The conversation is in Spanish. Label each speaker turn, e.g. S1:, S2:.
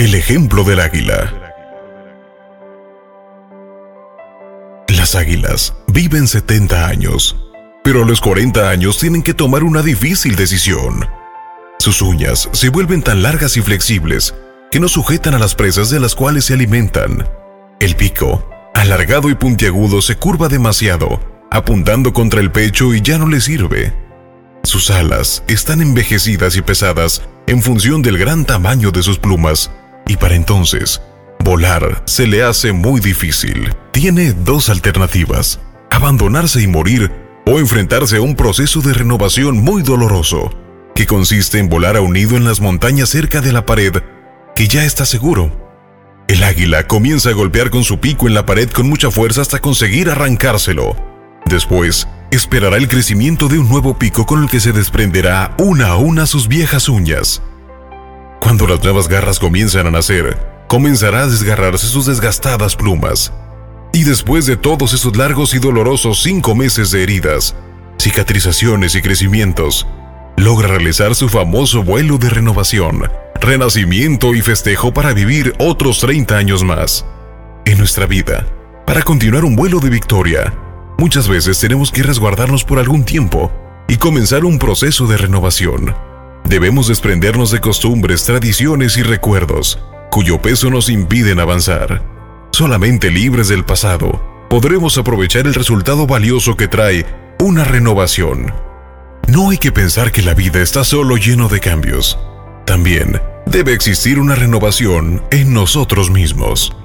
S1: El ejemplo del águila. Las águilas viven 70 años, pero a los 40 años tienen que tomar una difícil decisión. Sus uñas se vuelven tan largas y flexibles que no sujetan a las presas de las cuales se alimentan. El pico, alargado y puntiagudo, se curva demasiado, apuntando contra el pecho y ya no le sirve. Sus alas están envejecidas y pesadas en función del gran tamaño de sus plumas, y para entonces, volar se le hace muy difícil. Tiene dos alternativas, abandonarse y morir o enfrentarse a un proceso de renovación muy doloroso, que consiste en volar a un nido en las montañas cerca de la pared, que ya está seguro. El águila comienza a golpear con su pico en la pared con mucha fuerza hasta conseguir arrancárselo. Después, esperará el crecimiento de un nuevo pico con el que se desprenderá una a una sus viejas uñas. Cuando las nuevas garras comienzan a nacer, comenzará a desgarrarse sus desgastadas plumas. Y después de todos esos largos y dolorosos cinco meses de heridas, cicatrizaciones y crecimientos, logra realizar su famoso vuelo de renovación, renacimiento y festejo para vivir otros 30 años más. En nuestra vida, para continuar un vuelo de victoria, muchas veces tenemos que resguardarnos por algún tiempo y comenzar un proceso de renovación. Debemos desprendernos de costumbres, tradiciones y recuerdos cuyo peso nos impiden avanzar. Solamente libres del pasado, podremos aprovechar el resultado valioso que trae una renovación. No hay que pensar que la vida está solo lleno de cambios. También debe existir una renovación en nosotros mismos.